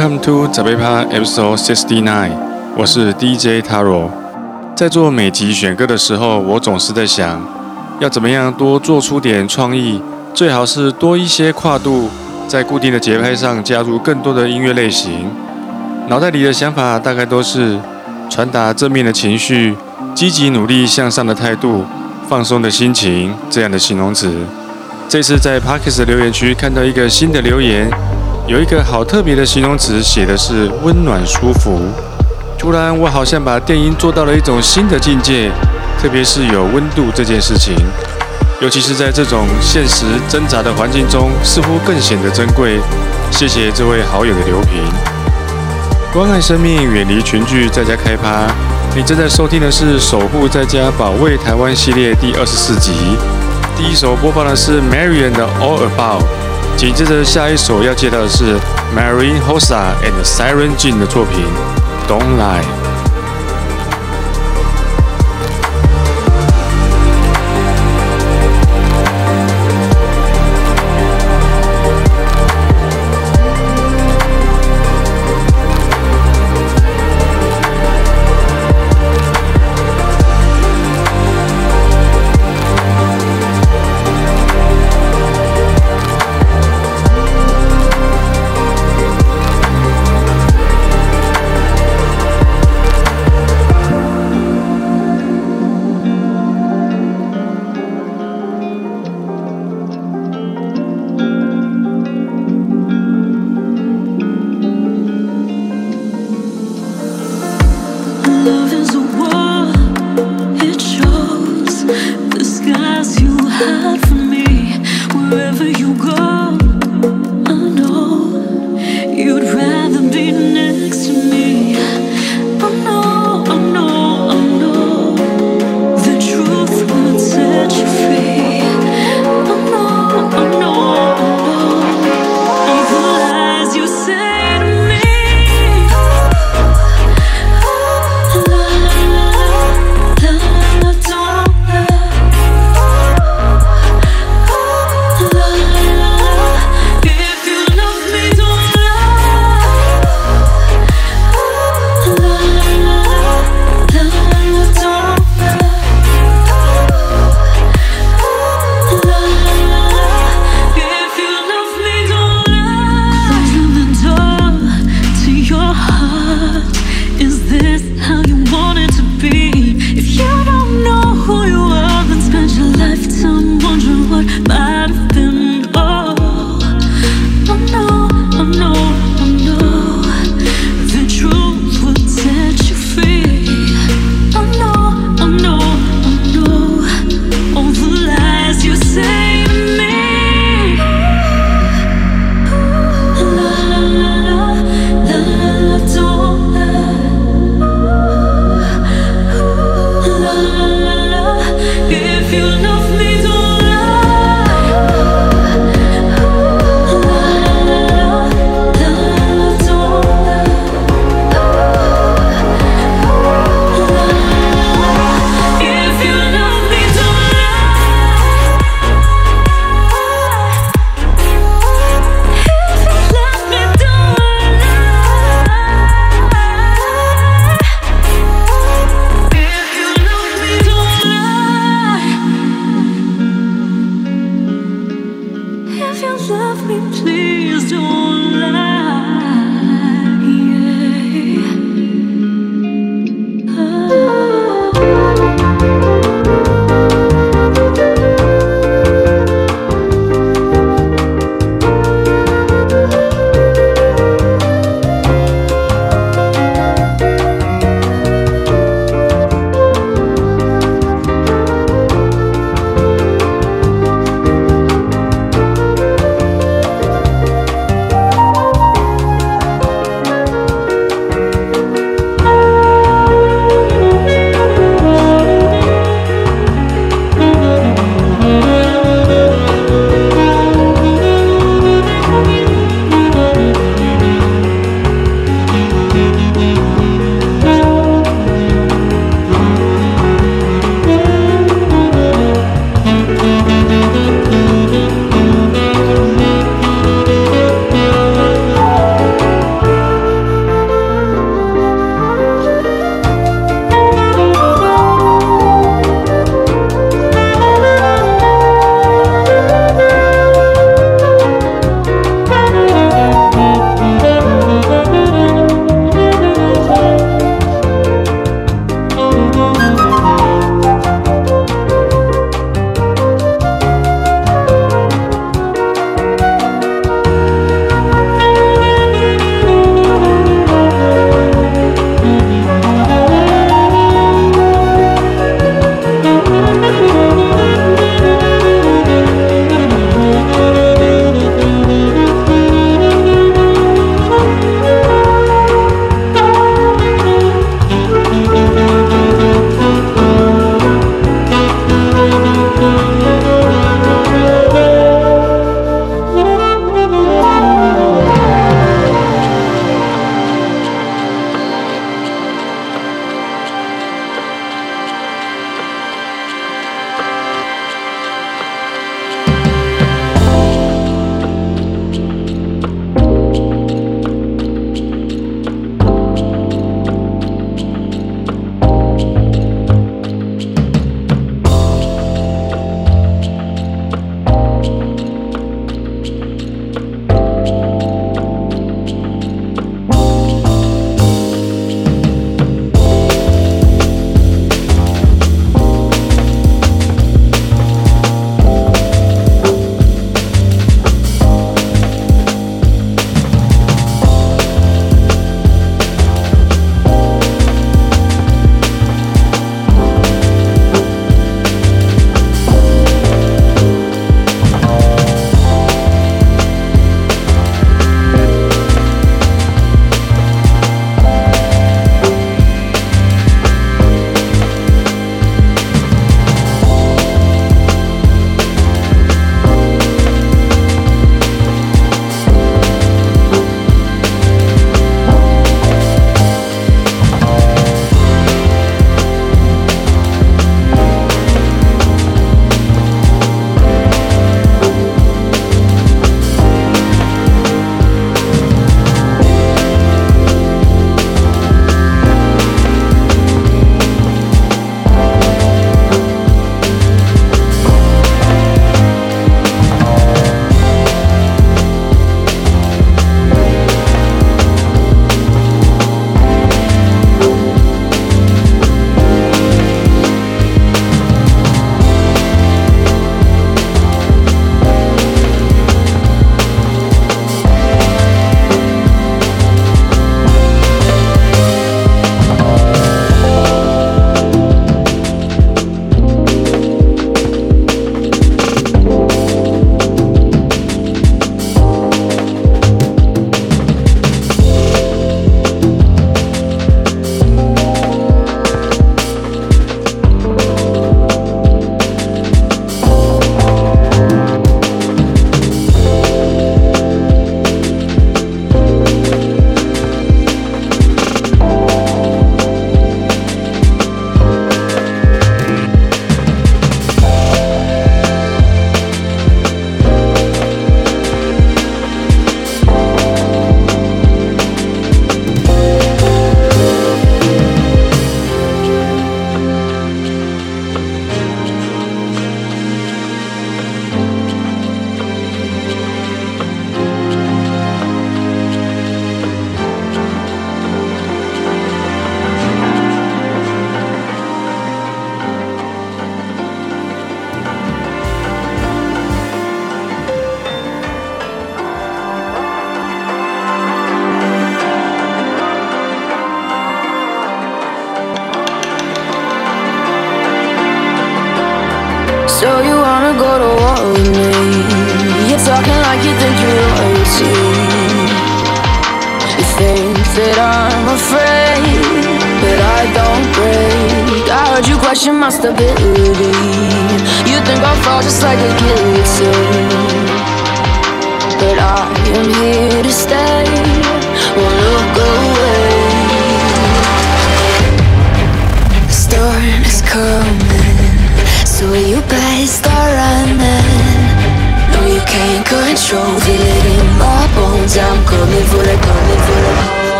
Come to 早杯趴 Episode Sixty Nine，我是 DJ Taro。在做每集选歌的时候，我总是在想，要怎么样多做出点创意，最好是多一些跨度，在固定的节拍上加入更多的音乐类型。脑袋里的想法大概都是传达正面的情绪、积极努力向上的态度、放松的心情这样的形容词。这次在 Parkes 留言区看到一个新的留言。有一个好特别的形容词，写的是温暖舒服。突然，我好像把电音做到了一种新的境界，特别是有温度这件事情，尤其是在这种现实挣扎的环境中，似乎更显得珍贵。谢谢这位好友的留评。关爱生命，远离群聚，在家开趴。你正在收听的是《守护在家，保卫台湾》系列第二十四集。第一首播放的是 Marian 的 All About。紧接着下一首要介绍的是 Marine Hossa and Siren Jin 的作品《Don't Lie》。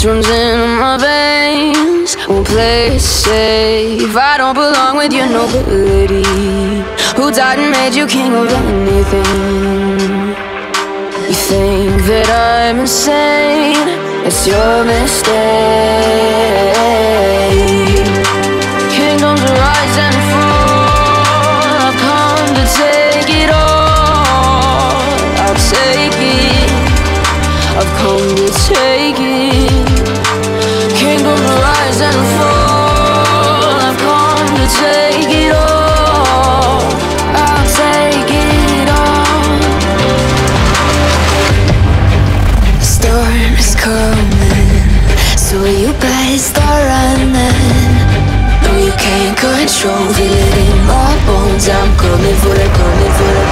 This runs in my veins. Won't play it safe. I don't belong with your nobility Who died and made you king of anything? You think that I'm insane. It's your mistake. control Feel it in my bones, I'm coming for it, coming for it.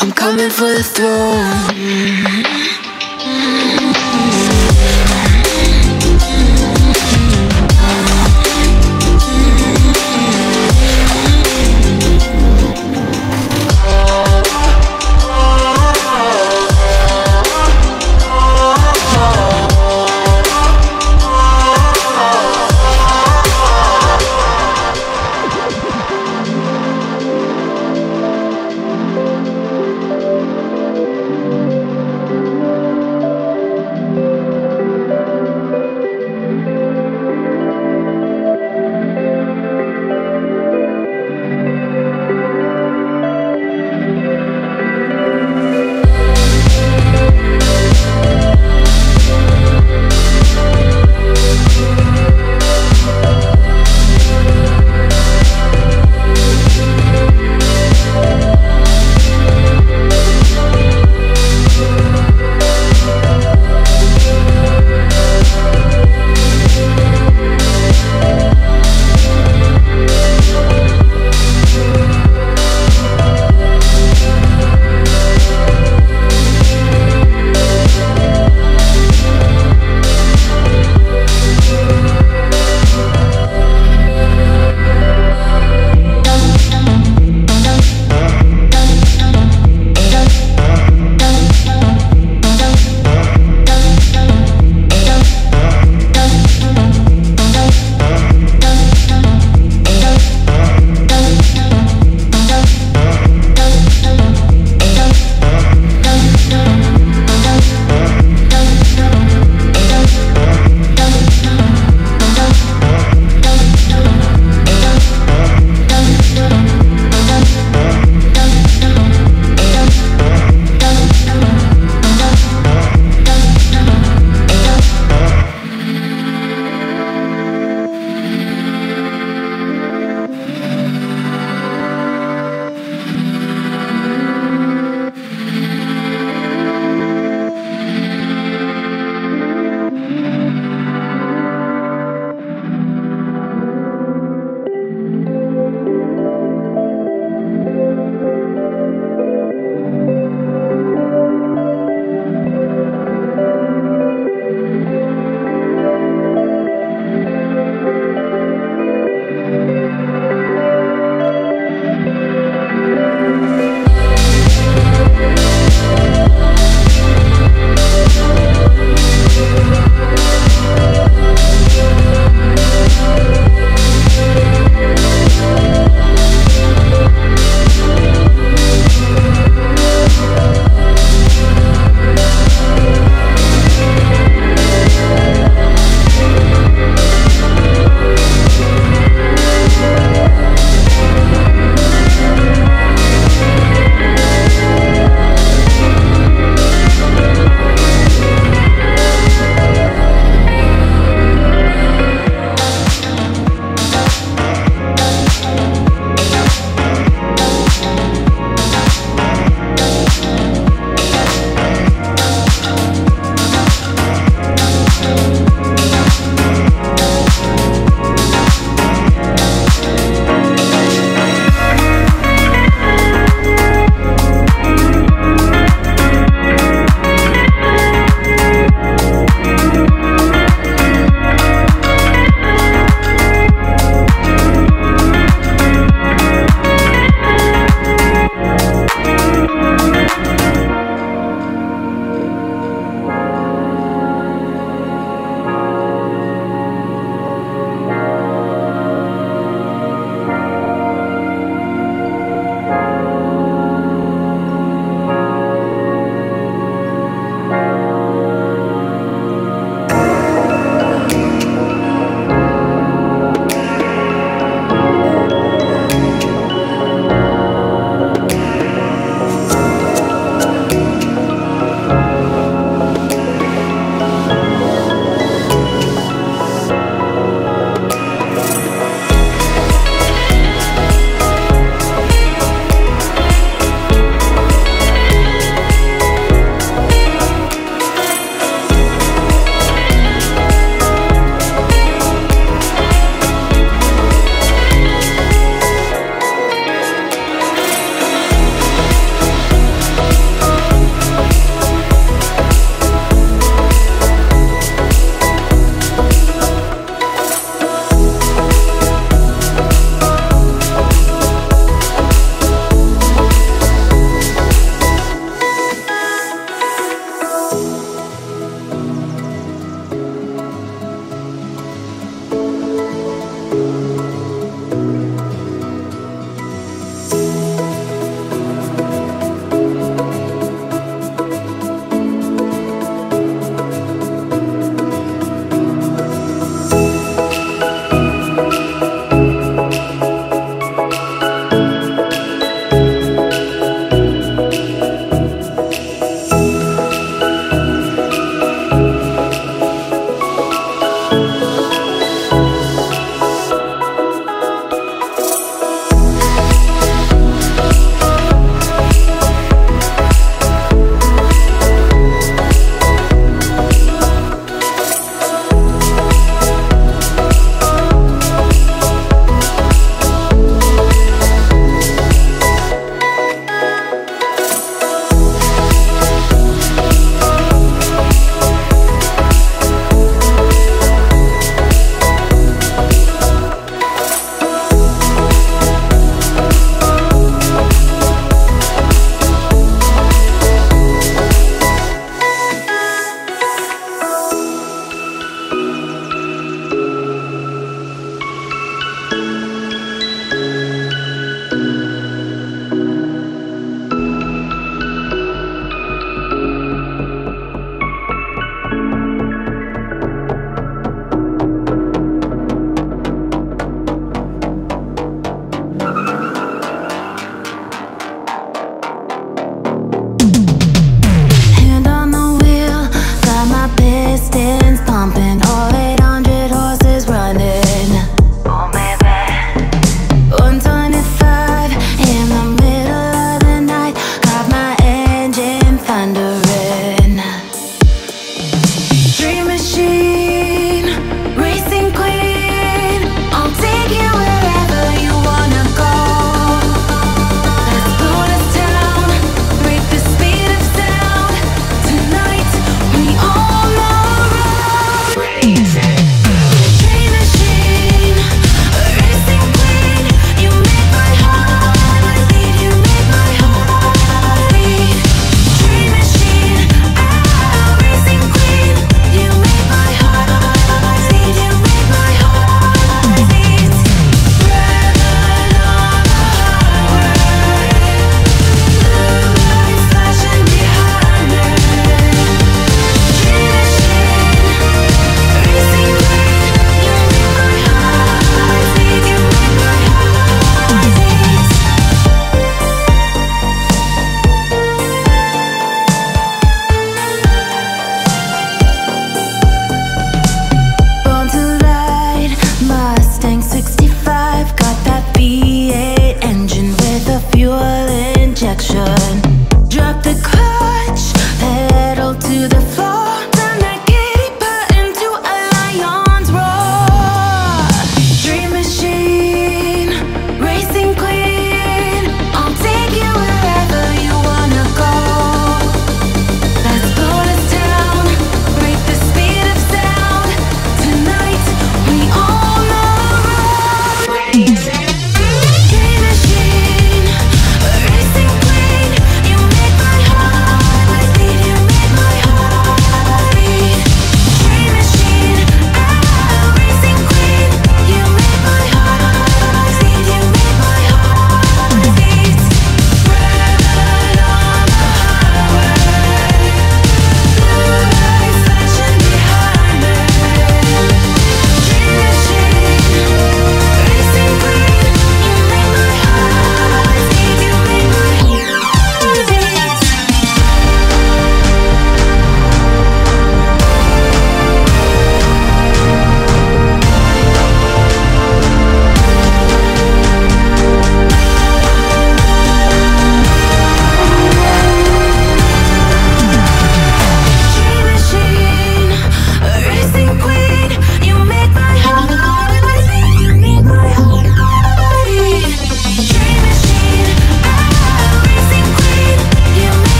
I'm coming for the throne.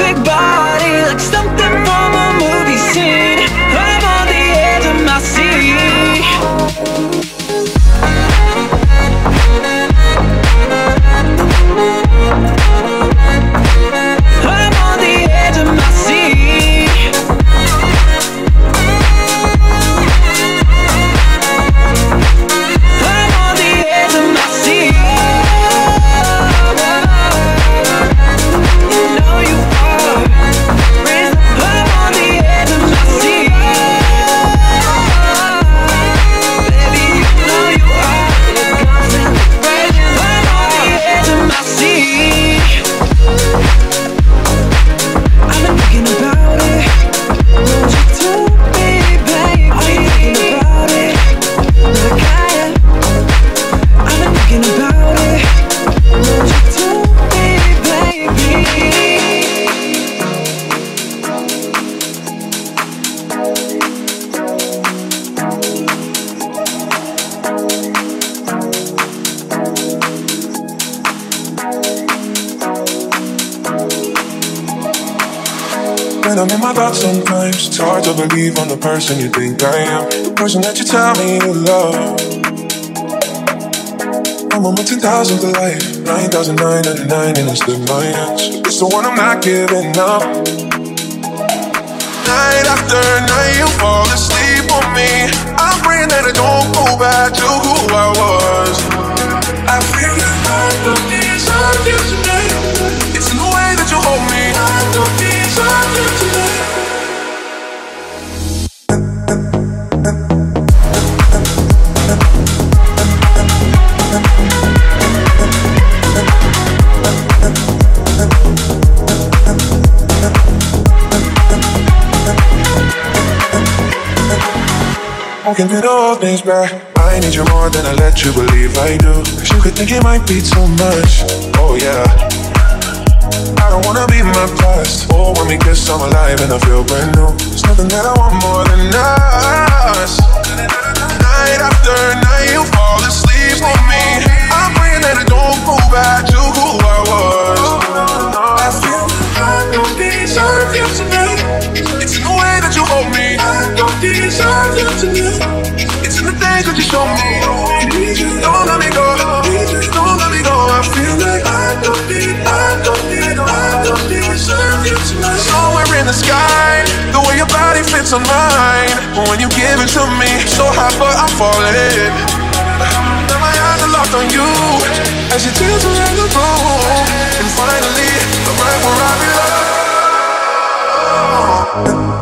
Big body. I'm in my thoughts sometimes, it's hard to believe I'm the person you think I am. The person that you tell me you love. I'm on my 10,000 to life, 9,999 and it's still my. It's the one I'm not giving up. Night after night, you fall asleep on me. I'm praying that I don't go back to who I was. I feel don't deserve you tonight. It's in the way that you hold me. Through the old things back. I need you more than I let you believe I do. Cause you could think it might be too much. Oh yeah. I don't wanna be my past. Oh, when we kiss, I'm alive and I feel brand new. There's nothing that I want more than us. Night after night, you fall asleep on me. I'm praying that I don't go back to who I was. I feel I don't deserve you tonight. It's in the way that you hold me. I don't deserve you tonight. It's in the things that you show me. The sky, the way your body fits on mine. When you give it to me, so hot, but I'm falling. Now my eyes are locked on you as tears are in the room. And finally, I'm right where I belong.